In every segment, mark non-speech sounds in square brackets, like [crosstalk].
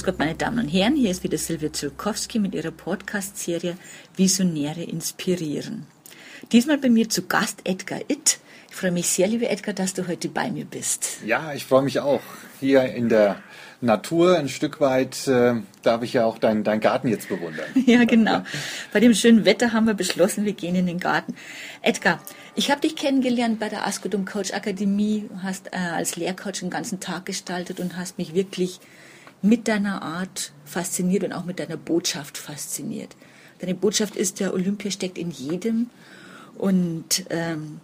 Grüß Gott, meine Damen und Herren, hier ist wieder Silvia Zulkowski mit ihrer Podcast-Serie Visionäre inspirieren. Diesmal bei mir zu Gast Edgar Itt. Ich freue mich sehr, lieber Edgar, dass du heute bei mir bist. Ja, ich freue mich auch. Hier in der Natur ein Stück weit äh, darf ich ja auch deinen dein Garten jetzt bewundern. [laughs] ja, genau. Bei dem schönen Wetter haben wir beschlossen, wir gehen in den Garten. Edgar, ich habe dich kennengelernt bei der Askodum Coach Akademie, hast äh, als Lehrcoach den ganzen Tag gestaltet und hast mich wirklich mit deiner Art fasziniert und auch mit deiner Botschaft fasziniert. Deine Botschaft ist, der Olympia steckt in jedem und ähm,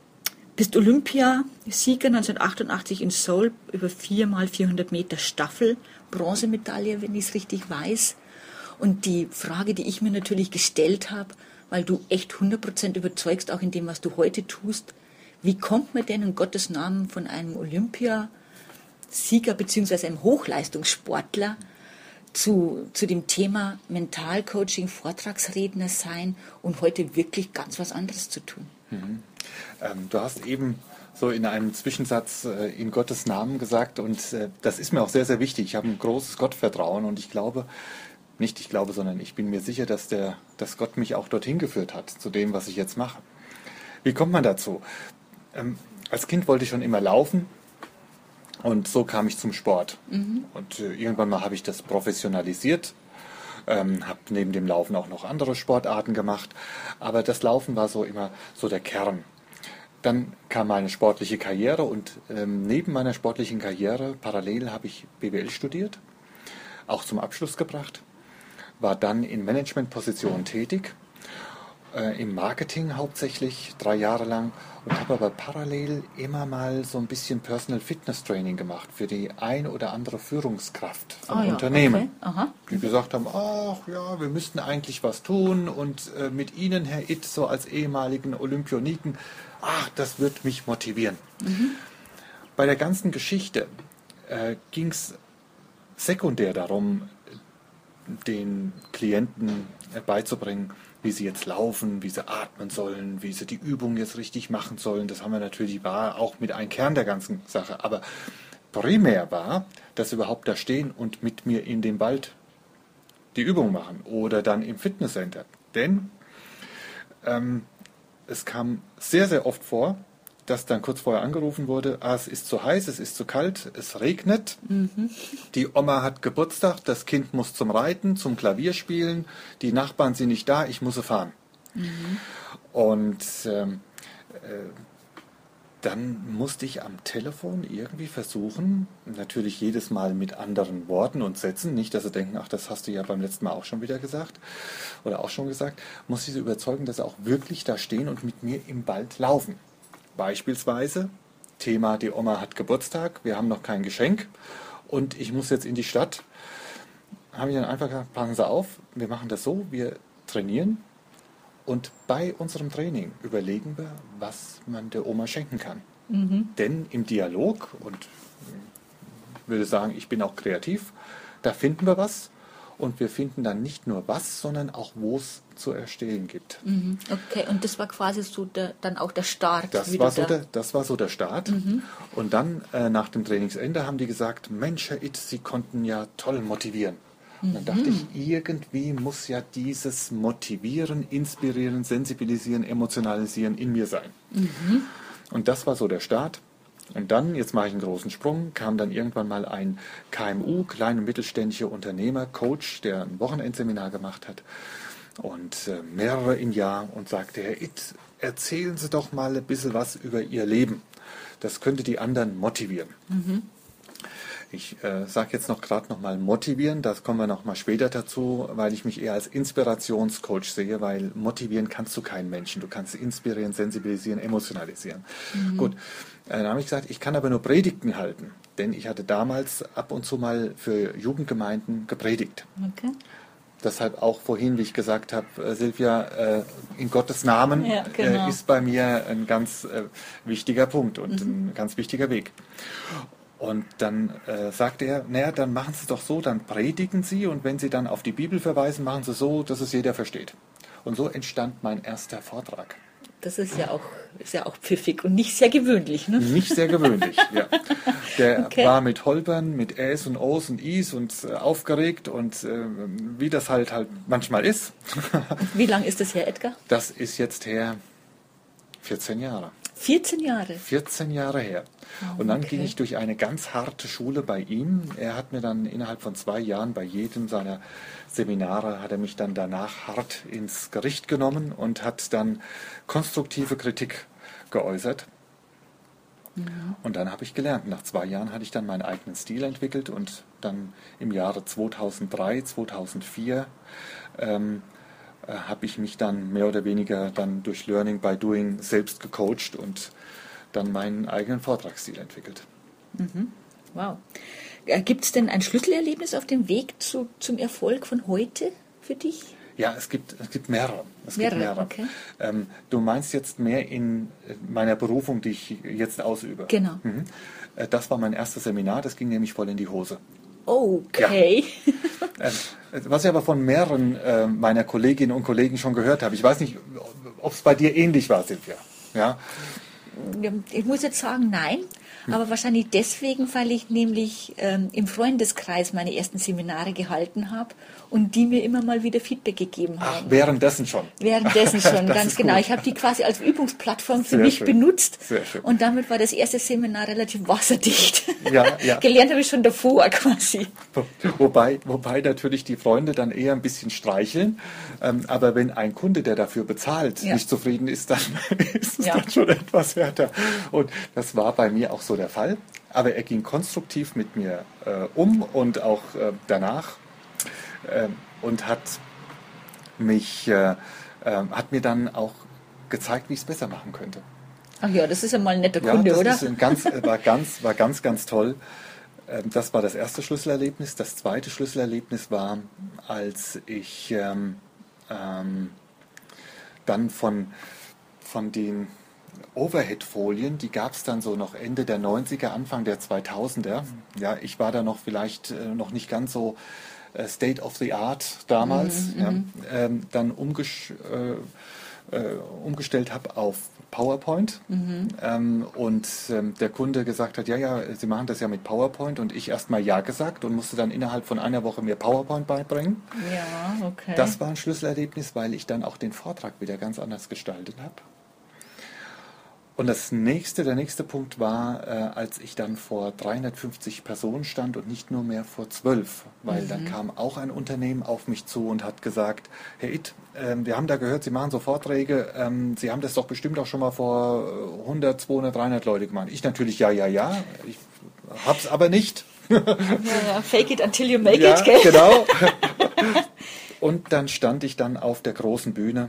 bist Olympiasieger 1988 in Seoul über 4 mal 400 Meter Staffel, Bronzemedaille, wenn ich es richtig weiß. Und die Frage, die ich mir natürlich gestellt habe, weil du echt 100% überzeugst, auch in dem, was du heute tust, wie kommt man denn in Gottes Namen von einem Olympia Sieger bzw. einem Hochleistungssportler zu, zu dem Thema Mentalcoaching, Vortragsredner sein und heute wirklich ganz was anderes zu tun. Mhm. Ähm, du hast eben so in einem Zwischensatz äh, in Gottes Namen gesagt und äh, das ist mir auch sehr, sehr wichtig. Ich habe ein großes Gottvertrauen und ich glaube, nicht ich glaube, sondern ich bin mir sicher, dass, der, dass Gott mich auch dorthin geführt hat, zu dem, was ich jetzt mache. Wie kommt man dazu? Ähm, als Kind wollte ich schon immer laufen, und so kam ich zum Sport. Mhm. Und äh, irgendwann mal habe ich das professionalisiert, ähm, habe neben dem Laufen auch noch andere Sportarten gemacht. Aber das Laufen war so immer so der Kern. Dann kam meine sportliche Karriere und ähm, neben meiner sportlichen Karriere parallel habe ich BWL studiert, auch zum Abschluss gebracht, war dann in Managementpositionen tätig äh, im Marketing hauptsächlich, drei Jahre lang und habe aber parallel immer mal so ein bisschen Personal Fitness Training gemacht für die ein oder andere Führungskraft von oh ja, Unternehmen. Okay. Die gesagt haben, ach ja, wir müssten eigentlich was tun und äh, mit Ihnen, Herr Itt, so als ehemaligen Olympioniken, ach, das wird mich motivieren. Mhm. Bei der ganzen Geschichte äh, ging es sekundär darum, den Klienten beizubringen, wie sie jetzt laufen, wie sie atmen sollen, wie sie die Übung jetzt richtig machen sollen. Das haben wir natürlich war auch mit einem Kern der ganzen Sache. Aber primär war, dass sie überhaupt da stehen und mit mir in dem Wald die Übung machen oder dann im Fitnesscenter. Denn ähm, es kam sehr, sehr oft vor, dass dann kurz vorher angerufen wurde, ah, es ist zu heiß, es ist zu kalt, es regnet. Mhm. Die Oma hat Geburtstag, das Kind muss zum Reiten, zum Klavier spielen, die Nachbarn sind nicht da, ich muss fahren. Mhm. Und ähm, äh, dann musste ich am Telefon irgendwie versuchen, natürlich jedes Mal mit anderen Worten und Sätzen, nicht, dass sie denken, ach, das hast du ja beim letzten Mal auch schon wieder gesagt oder auch schon gesagt, muss ich sie überzeugen, dass sie auch wirklich da stehen und mit mir im Wald laufen. Beispielsweise, Thema, die Oma hat Geburtstag, wir haben noch kein Geschenk und ich muss jetzt in die Stadt. Habe ich dann einfach gesagt, passen Sie auf, wir machen das so, wir trainieren und bei unserem Training überlegen wir, was man der Oma schenken kann. Mhm. Denn im Dialog, und ich würde sagen, ich bin auch kreativ, da finden wir was und wir finden dann nicht nur was, sondern auch wo es zu erstellen gibt. Mhm. Okay, und das war quasi so der, dann auch der Start. Das, war so, der, das war so der Start. Mhm. Und dann äh, nach dem Trainingsende haben die gesagt, Mensch, Herr It, Sie konnten ja toll motivieren. Und dann dachte ich, mhm. irgendwie muss ja dieses Motivieren, Inspirieren, Sensibilisieren, Emotionalisieren in mir sein. Mhm. Und das war so der Start. Und dann, jetzt mache ich einen großen Sprung, kam dann irgendwann mal ein KMU, kleine und mittelständische Unternehmer, Coach, der ein Wochenendseminar gemacht hat und äh, mehrere im Jahr und sagte, Herr Itt, erzählen Sie doch mal ein bisschen was über Ihr Leben. Das könnte die anderen motivieren. Mhm. Ich äh, sage jetzt noch gerade noch mal motivieren, das kommen wir noch mal später dazu, weil ich mich eher als Inspirationscoach sehe, weil motivieren kannst du keinen Menschen. Du kannst inspirieren, sensibilisieren, emotionalisieren. Mhm. Gut, äh, dann habe ich gesagt, ich kann aber nur Predigten halten, denn ich hatte damals ab und zu mal für Jugendgemeinden gepredigt. Okay. deshalb auch vorhin, wie ich gesagt habe, äh, Silvia, äh, in Gottes Namen Ja, genau. äh, ist bei mir ein ganz wichtiger Punkt und Mhm. ein ganz wichtiger Weg. Und dann äh, sagt er, naja, dann machen Sie es doch so, dann predigen Sie und wenn Sie dann auf die Bibel verweisen, machen Sie es so, dass es jeder versteht. Und so entstand mein erster Vortrag. Das ist ja auch, ist ja auch pfiffig und nicht sehr gewöhnlich. Ne? Nicht sehr gewöhnlich, ja. Der [laughs] Okay. war mit Holpern, mit Äs und Os und Is und äh, aufgeregt und äh, wie das halt halt manchmal ist. Wie lang ist das her, Edgar? Das ist jetzt her 14 Jahre. 14 Jahre. 14 Jahre her. Und dann okay. ging ich durch eine ganz harte Schule bei ihm. Er hat mir dann innerhalb von zwei Jahren bei jedem seiner Seminare, hat er mich dann danach hart ins Gericht genommen und hat dann konstruktive Kritik geäußert. Und dann habe ich gelernt. Nach zwei Jahren hatte ich dann meinen eigenen Stil entwickelt und dann im Jahre 2003, 2004 ähm, äh, habe ich mich dann mehr oder weniger dann durch Learning by Doing selbst gecoacht und dann meinen eigenen Vortragsstil entwickelt. Wow. Gibt es denn ein Schlüsselerlebnis auf dem Weg zu, zum Erfolg von heute für dich? Ja, es gibt, es gibt mehrere. Es Mehrere, gibt mehrere. okay. Ähm, du meinst jetzt mehr in äh, meiner Berufung, die ich jetzt ausübe. Genau. Mhm. Äh, Das war mein erstes Seminar, das ging nämlich voll in die Hose. Okay. [laughs] Äh, Was ich aber von mehreren äh, meiner Kolleginnen und Kollegen schon gehört habe, ich weiß nicht, ob es bei dir ähnlich war, Silvia. Ja, Ja, Ich muss jetzt sagen, nein. Aber wahrscheinlich deswegen, weil ich nämlich ähm, im Freundeskreis meine ersten Seminare gehalten habe und die mir immer mal wieder Feedback gegeben Ach, haben. währenddessen schon. Währenddessen [laughs] schon, ganz genau. gut. Ich habe die quasi als Übungsplattform für Sehr mich schön. benutzt. Sehr schön. Und damit war das erste Seminar relativ wasserdicht. Ja, ja. [laughs] Gelernt habe ich schon davor quasi. Wobei, wobei natürlich die Freunde dann eher ein bisschen streicheln. Ähm, aber wenn ein Kunde, der dafür bezahlt, Ja. nicht zufrieden ist, dann [laughs] ist es Ja. dann schon etwas härter. Und das war bei mir auch so der Fall. Aber er ging konstruktiv mit mir äh, um und auch äh, danach und hat mich, äh, äh, hat mir dann auch gezeigt, wie ich es besser machen könnte. Ach ja, das ist ja mal ein netter Ja, Kunde, das oder? Ist ganz, [laughs] war, ganz, war ganz, ganz toll. Ähm, Das war das erste Schlüsselerlebnis. Das zweite Schlüsselerlebnis war, als ich ähm, ähm, dann von, von den Overhead-Folien, die gab es dann so noch Ende der 90er, Anfang der 2000er. Ja, ich war da noch vielleicht äh, noch nicht ganz so State of the Art damals. ja, ähm, dann umgesch äh, äh, umgestellt habe auf PowerPoint ähm, und ähm, der Kunde gesagt hat, ja, ja, Sie machen das ja mit PowerPoint und ich erstmal ja gesagt und musste dann innerhalb von einer Woche mir PowerPoint beibringen. Ja, okay. Das war ein Schlüsselerlebnis, weil ich dann auch den Vortrag wieder ganz anders gestaltet habe. Und das nächste, der nächste Punkt war, äh, als ich dann vor 350 Personen stand und nicht nur mehr vor 12, weil dann kam auch ein Unternehmen auf mich zu und hat gesagt, Herr Itt, ähm, wir haben da gehört, Sie machen so Vorträge, ähm, Sie haben das doch bestimmt auch schon mal vor äh, 100, 200, 300 Leute gemacht. Ich natürlich, ja, ja, ja, ich hab's aber nicht. [laughs] ja, ja, fake it until you make Ja, it, gell? genau. [laughs] Und dann stand ich dann auf der großen Bühne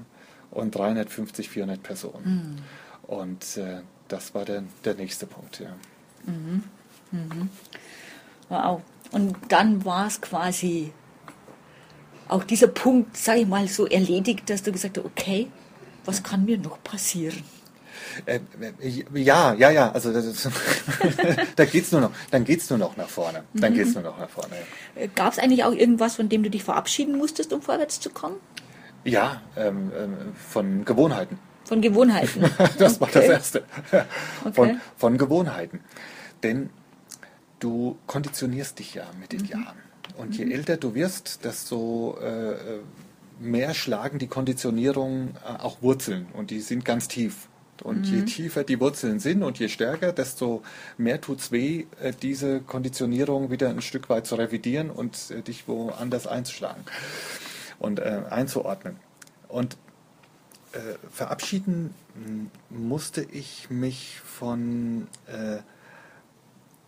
und 350, 400 Personen. Und äh, das war der, der nächste Punkt, ja. Wow. Und dann war es quasi auch dieser Punkt, sage ich mal, so erledigt, dass du gesagt hast, okay, was kann mir noch passieren? Äh, äh, ja, ja, ja, also das [laughs] da geht's nur noch, dann geht's nur noch nach vorne. Dann geht's nur noch nach vorne. Gab es eigentlich auch irgendwas, von dem du dich verabschieden musstest, um vorwärts zu kommen? Ja, ähm, ähm, von Gewohnheiten. Von Gewohnheiten. [laughs] Das war das Okay. Erste. Von, von Gewohnheiten. Denn du konditionierst dich ja mit den Jahren. Und je älter du wirst, desto äh, mehr schlagen die Konditionierungen äh, auch Wurzeln. Und die sind ganz tief. Und je tiefer die Wurzeln sind und je stärker, desto mehr tut's weh, äh, diese Konditionierung wieder ein Stück weit zu revidieren und äh, dich woanders einzuschlagen und äh, einzuordnen. Und verabschieden m, musste ich mich von äh,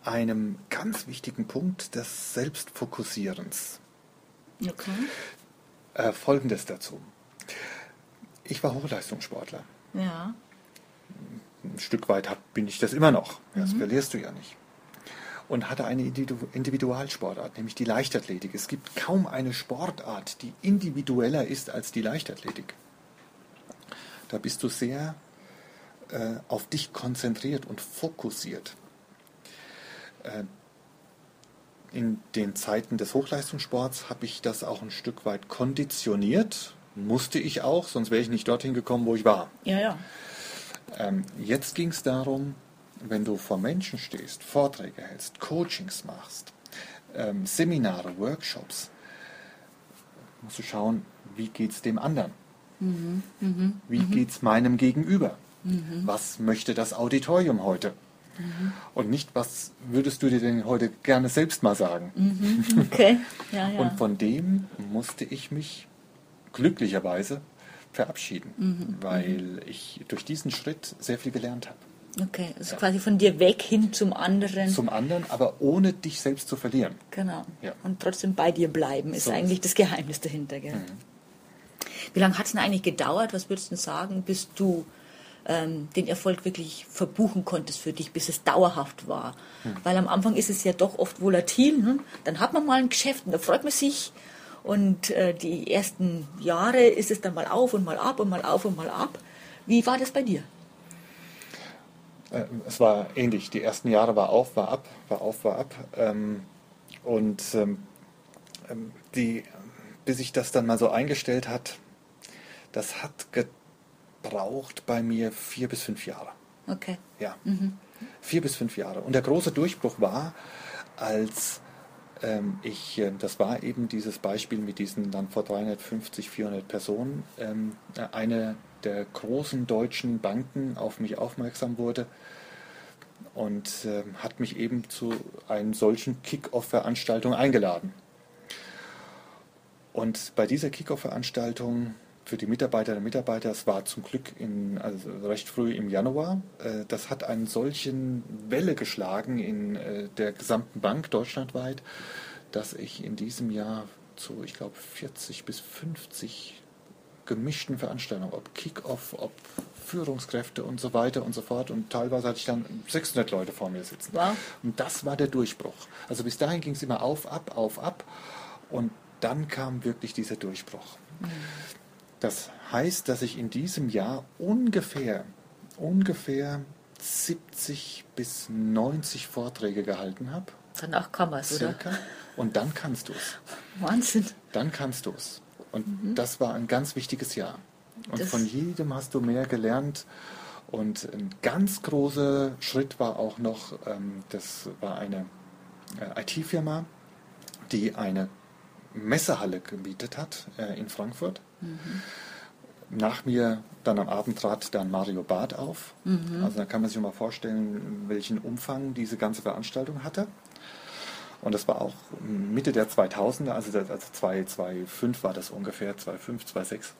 einem ganz wichtigen Punkt des Selbstfokussierens. Okay. Äh, Folgendes dazu. Ich war Hochleistungssportler. Ja. Ein Stück weit hab, bin ich das immer noch. Das verlierst du ja nicht. und hatte eine Individualsportart, nämlich die Leichtathletik. Es gibt kaum eine Sportart, die individueller ist als die Leichtathletik. Da bist du sehr äh, auf dich konzentriert und fokussiert. Äh, in den Zeiten des Hochleistungssports habe ich das auch ein Stück weit konditioniert. Musste ich auch, sonst wäre ich nicht dorthin gekommen, wo ich war. Ja, ja. Ähm, jetzt ging es darum, wenn du vor Menschen stehst, Vorträge hältst, Coachings machst, ähm, Seminare, Workshops, musst du schauen, wie geht es dem anderen? Mhm, mh, wie mhm. geht es meinem Gegenüber? Mhm. Was möchte das Auditorium heute? Mhm. Und nicht, was würdest du dir denn heute gerne selbst mal sagen? Mhm. [laughs] Okay. Ja, ja. Und von dem musste ich mich glücklicherweise verabschieden, mhm. weil ich durch diesen Schritt sehr viel gelernt habe. Okay, also ja. quasi von dir weg hin zum anderen. Zum anderen, aber ohne dich selbst zu verlieren. Genau. Ja. Und trotzdem bei dir bleiben ist so eigentlich ist. das Geheimnis dahinter. Gell? Mhm. Wie lange hat es denn eigentlich gedauert, was würdest du sagen, bis du ähm, den Erfolg wirklich verbuchen konntest für dich, bis es dauerhaft war? Mhm. Weil am Anfang ist es ja doch oft volatil. Ne? Dann hat man mal ein Geschäft und da freut man sich. Und äh, die ersten Jahre ist es dann mal auf und mal ab und mal auf und mal ab. Wie war das bei dir? Äh, es war ähnlich. Die ersten Jahre war auf, war ab, war auf, war ab. Ähm, und ähm, ähm, die, bis sich das dann mal so eingestellt hat, das hat gebraucht bei mir vier bis fünf Jahre. Okay. Ja. Mhm. Vier bis fünf Jahre. Und der große Durchbruch war, als ähm, ich, äh, das war eben dieses Beispiel mit diesen dann vor 350, 400 Personen, ähm, eine der großen deutschen Banken auf mich aufmerksam wurde und äh, hat mich eben zu einer solchen Kick-Off-Veranstaltung eingeladen. Und bei dieser Kick-Off-Veranstaltung für die Mitarbeiterinnen und Mitarbeiter, es war zum Glück in, also recht früh im Januar, äh, das hat einen solchen Welle geschlagen in äh, der gesamten Bank deutschlandweit, dass ich in diesem Jahr zu, ich glaube, 40 bis 50 gemischten Veranstaltungen, ob Kick-Off, ob Führungskräfte und so weiter und so fort. Und teilweise hatte ich dann 600 Leute vor mir sitzen. Wow. Und das war der Durchbruch. Also bis dahin ging es immer auf, ab, auf, ab. Und dann kam wirklich dieser Durchbruch. Mhm. Das heißt, dass ich in diesem Jahr ungefähr, ungefähr 70 bis 90 Vorträge gehalten habe. Danach kann man es, oder? Und dann kannst du es. Wahnsinn. Dann kannst du es. Und mhm. das war ein ganz wichtiges Jahr. Und das von jedem hast du mehr gelernt. Und ein ganz großer Schritt war auch noch, ähm, das war eine äh, IT-Firma, die eine Messehalle gemietet hat äh, in Frankfurt. Mhm. Nach mir dann am Abend trat dann Mario Barth auf. Mhm. Also da kann man sich mal vorstellen, welchen Umfang diese ganze Veranstaltung hatte. Und das war auch Mitte der 2000er, also, also 2005 war das ungefähr, 2005, 2006.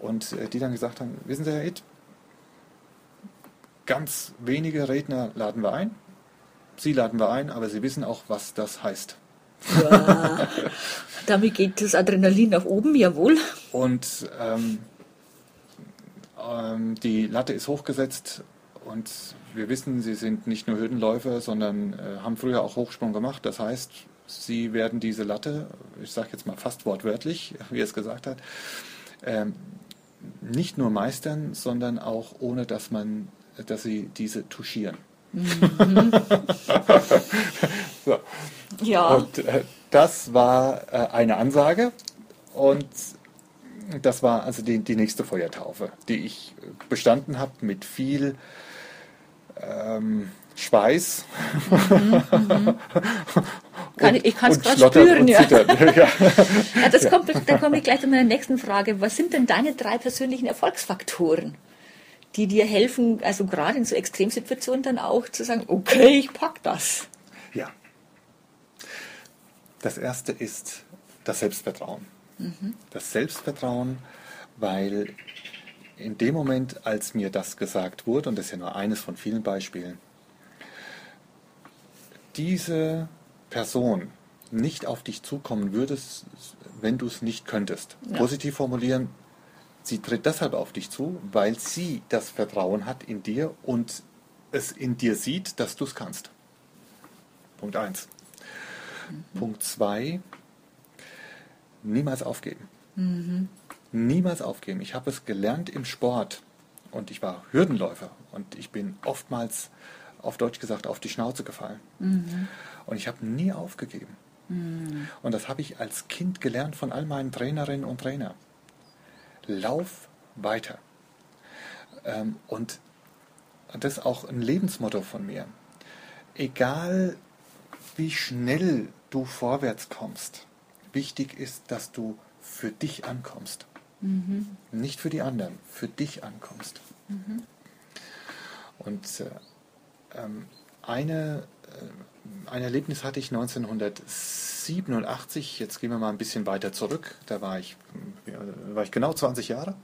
Und äh, die dann gesagt haben, wissen Sie, Herr Itt, ganz wenige Redner laden wir ein. Sie laden wir ein, aber Sie wissen auch, was das heißt. Ja, damit geht das Adrenalin nach oben, jawohl. Und ähm, ähm, die Latte ist hochgesetzt und wir wissen, Sie sind nicht nur Hürdenläufer, sondern äh, haben früher auch Hochsprung gemacht. Das heißt, Sie werden diese Latte, ich sage jetzt mal fast wortwörtlich, wie er es gesagt hat, ähm, nicht nur meistern, sondern auch ohne, dass man, dass Sie diese touchieren. Mhm. [laughs] so. Ja. Und äh, das war äh, eine Ansage und das war also die, die nächste Feuertaufe, die ich bestanden habe mit viel ähm, Schweiß. Mhm, mhm. Kann ich, ich kann es gerade spüren, ja. [laughs] ja. ja. das kommt, da komme ich gleich zu meiner nächsten Frage. Was sind denn deine drei persönlichen Erfolgsfaktoren, die dir helfen, also gerade in so Extremsituationen dann auch zu sagen, okay, ich pack das? Das erste ist das Selbstvertrauen. Mhm. Das Selbstvertrauen, weil in dem Moment, als mir das gesagt wurde, und das ist ja nur eines von vielen Beispielen, diese Person nicht auf dich zukommen würde, wenn du es nicht könntest. Ja. Positiv formulieren, sie tritt deshalb auf dich zu, weil sie das Vertrauen hat in dir und es in dir sieht, dass du es kannst. Punkt 1. Mhm. Punkt 2, niemals aufgeben. Mhm. Niemals aufgeben. Ich habe es gelernt im Sport und ich war Hürdenläufer und ich bin oftmals, auf Deutsch gesagt, auf die Schnauze gefallen. Mhm. Und ich habe nie aufgegeben. Mhm. Und das habe ich als Kind gelernt von all meinen Trainerinnen und Trainern. Lauf weiter. Ähm, und das ist auch ein Lebensmotto von mir. Egal wie schnell du vorwärts kommst, wichtig ist, dass du für dich ankommst. Mhm. Nicht für die anderen, für dich ankommst. Mhm. Und äh, ähm, eine, äh, ein Erlebnis hatte ich 1987, jetzt gehen wir mal ein bisschen weiter zurück, da war ich, äh, war ich genau 20 Jahre.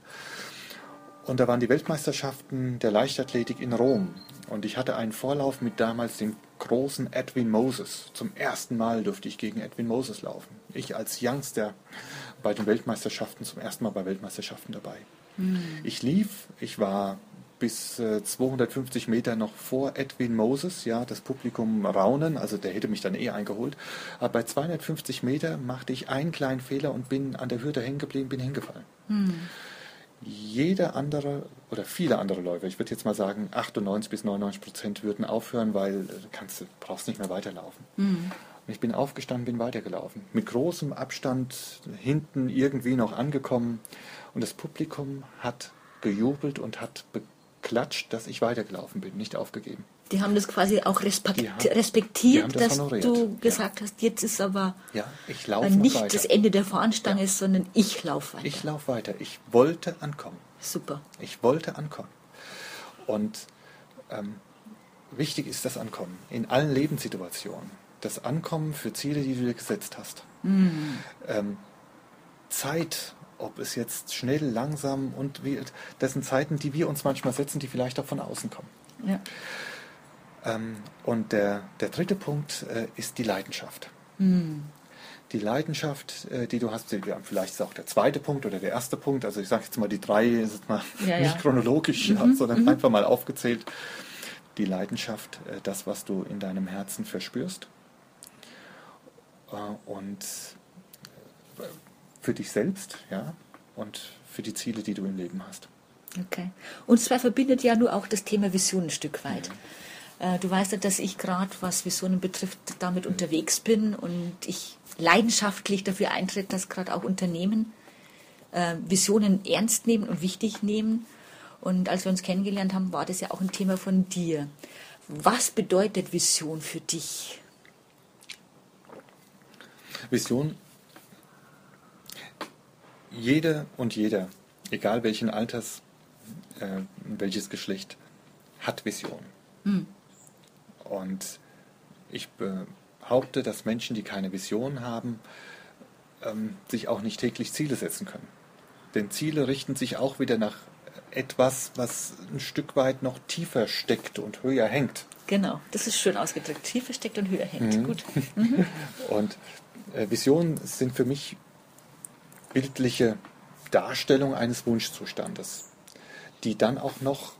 Und da waren die Weltmeisterschaften der Leichtathletik in Rom. Und ich hatte einen Vorlauf mit damals dem großen Edwin Moses. Zum ersten Mal durfte ich gegen Edwin Moses laufen. Ich als Youngster bei den Weltmeisterschaften zum ersten Mal bei Weltmeisterschaften dabei. Mhm. Ich lief, ich war bis äh, 250 Meter noch vor Edwin Moses, ja, das Publikum raunen, also der hätte mich dann eh eingeholt. Aber bei 250 Meter machte ich einen kleinen Fehler und bin an der Hürde hängen geblieben, bin hingefallen. Mhm jeder andere oder viele andere Läufer, ich würde jetzt mal sagen 98 bis 99 Prozent würden aufhören, weil du kannst, brauchst nicht mehr weiterlaufen. Mhm. Und ich bin aufgestanden, bin weitergelaufen. Mit großem Abstand hinten irgendwie noch angekommen. Und das Publikum hat gejubelt und hat beklatscht, dass ich weitergelaufen bin, nicht aufgegeben. Die haben das quasi auch respekt, haben, respektiert, das dass honoriert. du gesagt ja. hast, jetzt ist aber ja, ich nicht das Ende der Fahnenstange, ja. sondern ich laufe weiter. Ich laufe weiter. Ich wollte ankommen. Super. Ich wollte ankommen. Und ähm, wichtig ist das Ankommen in allen Lebenssituationen. Das Ankommen für Ziele, die du dir gesetzt hast. Mhm. Ähm, Zeit, ob es jetzt schnell, langsam und wie, das sind Zeiten, die wir uns manchmal setzen, die vielleicht auch von außen kommen. Ja. Ähm, und der, der dritte Punkt äh, ist die Leidenschaft. Mhm. Die Leidenschaft, äh, die du hast, vielleicht ist auch der zweite Punkt oder der erste Punkt, also ich sage jetzt mal die drei, ist jetzt mal ja, [laughs] nicht ja. chronologisch, mhm. sondern mhm. einfach mal aufgezählt. Die Leidenschaft, äh, das, was du in deinem Herzen verspürst. Und für dich selbst, ja, und für die Ziele, die du im Leben hast. Okay. Und zwar verbindet ja nur auch das Thema Vision ein Stück weit. Mhm. Äh, du weißt ja, dass ich gerade, was Visionen betrifft, damit unterwegs bin und ich leidenschaftlich dafür eintritt, dass gerade auch Unternehmen äh, Visionen ernst nehmen und wichtig nehmen. Und als wir uns kennengelernt haben, war das ja auch ein Thema von dir. Was bedeutet Vision für dich? Vision, jede und jeder, egal welchen Alters, äh, welches Geschlecht, hat Vision. Hm. Und ich behaupte, dass Menschen, die keine Vision haben, ähm, sich auch nicht täglich Ziele setzen können. Denn Ziele richten sich auch wieder nach etwas, was ein Stück weit noch tiefer steckt und höher hängt. Genau, das ist schön ausgedrückt. Tiefer steckt und höher hängt. Mhm. Gut. [laughs] Mhm. Und äh, Visionen sind für mich bildliche Darstellung eines Wunschzustandes, die dann auch noch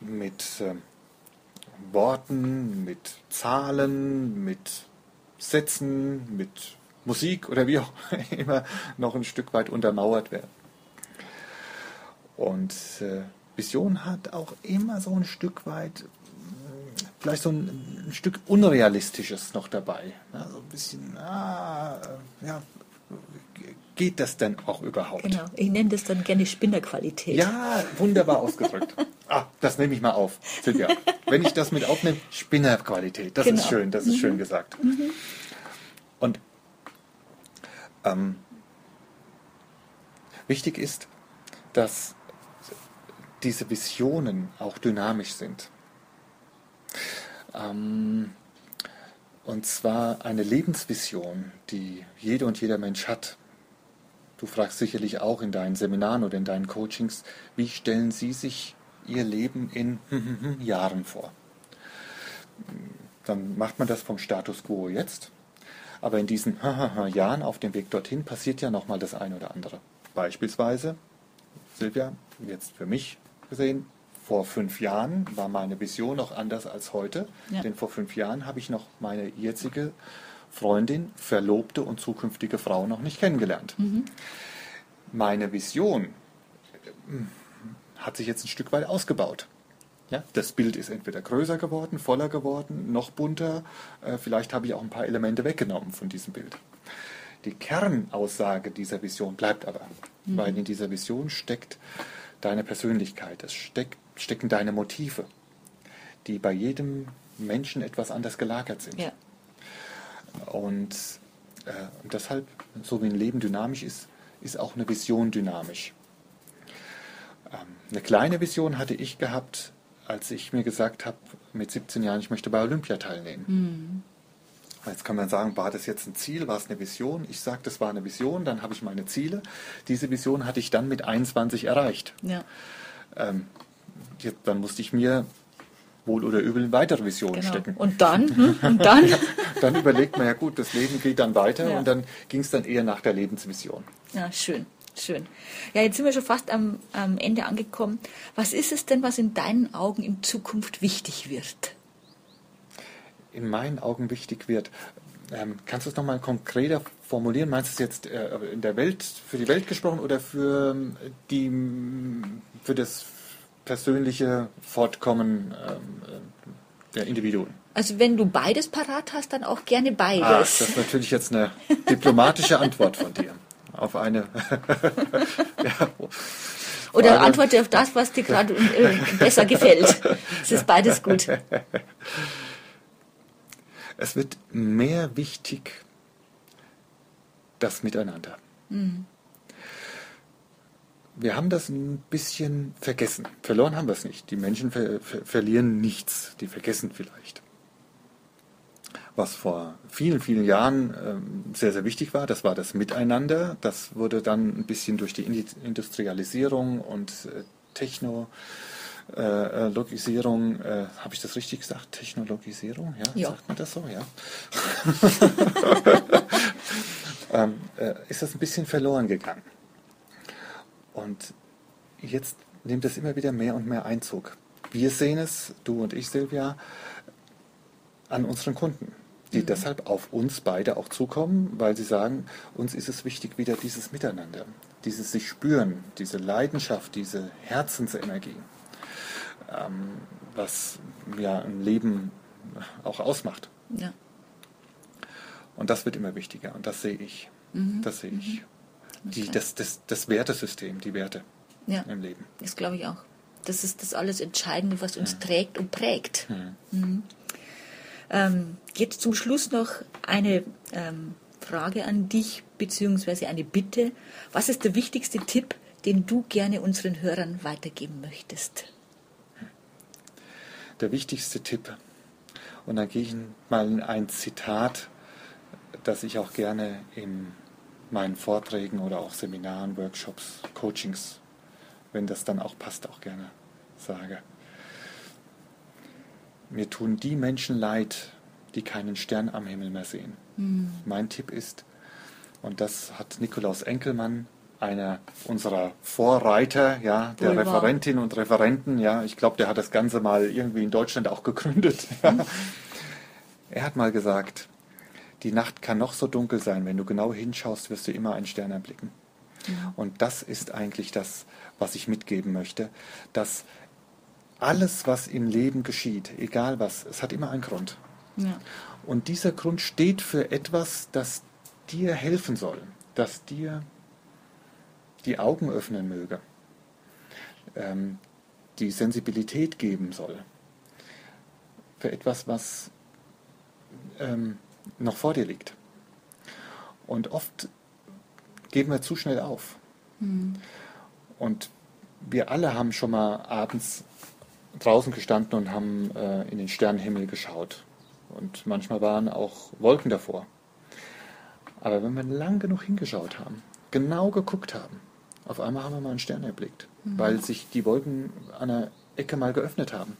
mit äh, Worten, mit Zahlen, mit Sätzen, mit Musik oder wie auch [laughs] immer noch ein Stück weit untermauert werden. Und äh, Vision hat auch immer so ein Stück weit, äh, vielleicht so ein, ein Stück Unrealistisches noch dabei. Ja, so ein bisschen, ah, ja, geht das denn auch überhaupt? Genau, ich nenne das dann gerne Spinnerqualität. Ja, wunderbar ausgedrückt. [laughs] ah, das nehme ich mal auf, Silvia. Wenn ich das mit aufnehme, Spinnerqualität, das genau. ist schön, das ist mhm. schön gesagt. Mhm. Und ähm, wichtig ist, dass diese Visionen auch dynamisch sind. Ähm, und zwar eine Lebensvision, die jede und jeder Mensch hat, Du fragst sicherlich auch in deinen Seminaren oder in deinen Coachings, wie stellen Sie sich Ihr Leben in [laughs] Jahren vor? Dann macht man das vom Status quo jetzt. Aber in diesen [laughs] Jahren auf dem Weg dorthin passiert ja nochmal das eine oder andere. Beispielsweise, Silvia, jetzt für mich gesehen, vor fünf Jahren war meine Vision noch anders als heute. Ja. Denn vor fünf Jahren habe ich noch meine jetzige Freundin, Verlobte und zukünftige Frau noch nicht kennengelernt. Meine Vision äh, hat sich jetzt ein Stück weit ausgebaut. Ja, das Bild ist entweder größer geworden, voller geworden, noch bunter. Äh, vielleicht habe ich auch ein paar Elemente weggenommen von diesem Bild. Die Kernaussage dieser Vision bleibt aber, weil in dieser Vision steckt deine Persönlichkeit, es steckt, stecken deine Motive, die bei jedem Menschen etwas anders gelagert sind. Ja. Und, äh, und deshalb, so wie ein Leben dynamisch ist, ist auch eine Vision dynamisch. Ähm, eine kleine Vision hatte ich gehabt, als ich mir gesagt habe, mit 17 Jahren, ich möchte bei Olympia teilnehmen. Jetzt kann man sagen, war das jetzt ein Ziel, war es eine Vision? Ich sage, das war eine Vision, dann habe ich meine Ziele. Diese Vision hatte ich dann mit 21 erreicht. Ja, Ähm, dann musste ich mir wohl oder übel weitere Visionen genau. stecken. Und dann, hm? und dann? [laughs] dann überlegt man ja gut, das Leben geht dann weiter Ja. und dann ging es dann eher nach der Lebensvision. Ja, schön, schön. Ja, jetzt sind wir schon fast am, am Ende angekommen. Was ist es denn, was in deinen Augen in Zukunft wichtig wird? In meinen Augen wichtig wird. Ähm, kannst du es nochmal konkreter formulieren? Meinst du es jetzt äh, in der Welt, für die Welt gesprochen oder für, ähm, die, für das persönliche Fortkommen ähm, äh, der Individuen? Also wenn du beides parat hast, dann auch gerne Ah, das beides. ist natürlich jetzt eine diplomatische Antwort von dir. Auf eine. [laughs] ja, Oder antworte auf das, was dir gerade äh, besser gefällt. Es ist beides gut. Es wird mehr wichtig das Miteinander. Wir haben das ein bisschen vergessen. Verloren haben wir es nicht. Die Menschen ver ver verlieren nichts. Die vergessen vielleicht. Was vor vielen, vielen Jahren ähm, sehr, sehr wichtig war, das war das Miteinander. Das wurde dann ein bisschen durch die Industrialisierung und äh, Techno, äh, äh, Logisierung, äh, habe ich das richtig gesagt? Technologisierung, ja? Ja. Sagt man das so, ja? [laughs] ähm, äh, ist das ein bisschen verloren gegangen. Und jetzt nimmt es immer wieder mehr und mehr Einzug. Wir sehen es, du und ich, Silvia, an unseren Kunden, die deshalb auf uns beide auch zukommen, weil sie sagen, uns ist es wichtig, wieder dieses Miteinander, dieses sich spüren, diese Leidenschaft, diese Herzensenergie, ähm, was ja ein Leben auch ausmacht. Ja. Und das wird immer wichtiger und das sehe ich. Das sehe ich. Die, das, das, das Wertesystem, die Werte ja, im Leben. das glaube ich auch. Das ist das alles Entscheidende, was uns trägt und prägt. Mhm. Ähm, jetzt zum Schluss noch eine ähm, Frage an dich, beziehungsweise eine Bitte. Was ist der wichtigste Tipp, den du gerne unseren Hörern weitergeben möchtest? Der wichtigste Tipp, und dann gehe ich mal in ein Zitat, das ich auch gerne in meinen Vorträgen oder auch Seminaren, Workshops, Coachings, wenn das dann auch passt, auch gerne sage. Mir tun die Menschen leid, die keinen Stern am Himmel mehr sehen. Mein Tipp ist, und das hat Nikolaus Enkelmann, einer unserer Vorreiter, ja, der Wohl wahr. Referentinnen und Referenten, ja, ich glaube, der hat das Ganze mal irgendwie in Deutschland auch gegründet. [laughs] Ja. Er hat mal gesagt, die Nacht kann noch so dunkel sein, wenn du genau hinschaust, wirst du immer einen Stern erblicken. Und das ist eigentlich das, was ich mitgeben möchte, dass alles, was im Leben geschieht, egal was, es hat immer einen Grund. Ja. Und dieser Grund steht für etwas, das dir helfen soll, das dir die Augen öffnen möge, ähm, die Sensibilität geben soll, für etwas, was ähm, noch vor dir liegt. Und oft geben wir zu schnell auf. Und wir alle haben schon mal abends draußen gestanden und haben äh, in den Sternenhimmel geschaut. Und manchmal waren auch Wolken davor. Aber wenn wir lang genug hingeschaut haben, genau geguckt haben, auf einmal haben wir mal einen Stern erblickt, weil sich die Wolken an der Ecke mal geöffnet haben.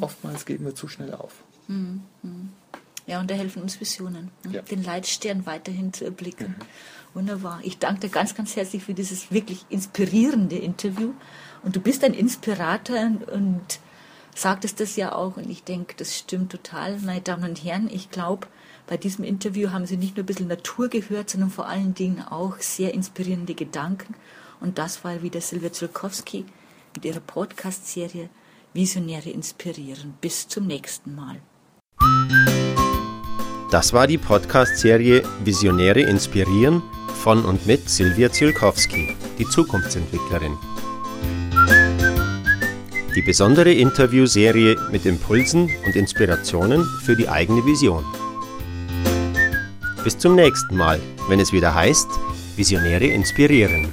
Oftmals geben wir zu schnell auf. Ja, Ja, und da helfen uns Visionen, ne? Ja. den Leitstern weiterhin zu erblicken. Wunderbar. Ich danke dir ganz, ganz herzlich für dieses wirklich inspirierende Interview. Und du bist ein Inspirator und, und sagtest das ja auch. Und ich denke, das stimmt total. Meine Damen und Herren, ich glaube, bei diesem Interview haben Sie nicht nur ein bisschen Natur gehört, sondern vor allen Dingen auch sehr inspirierende Gedanken. Und das war wieder Silvia Zulkowski mit ihrer Podcast-Serie Visionäre inspirieren. Bis zum nächsten Mal. Das war die Podcast-Serie Visionäre inspirieren von und mit Silvia Zielkowski, die Zukunftsentwicklerin. Die besondere Interviewserie mit Impulsen und Inspirationen für die eigene Vision. Bis zum nächsten Mal, wenn es wieder heißt, Visionäre inspirieren.